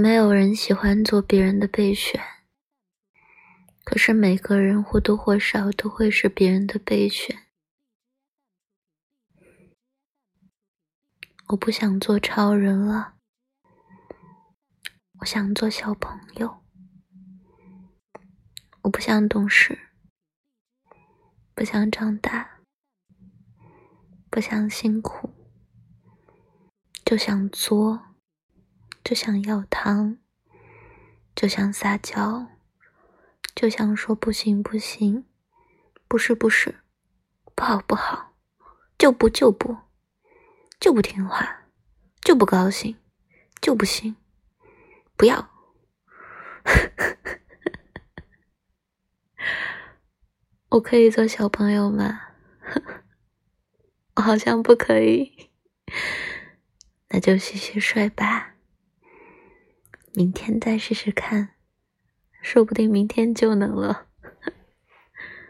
没有人喜欢做别人的备选，可是每个人或多或少都会是别人的备选。我不想做超人了，我想做小朋友。我不想懂事，不想长大，不想辛苦，就想作。就想要糖，就想撒娇，就想说不行不行，不是不是，不好不好，就不就不，就不听话，就不高兴，就不行，不要。我可以做小朋友吗？我好像不可以，那就洗洗睡吧。明天再试试看，说不定明天就能了。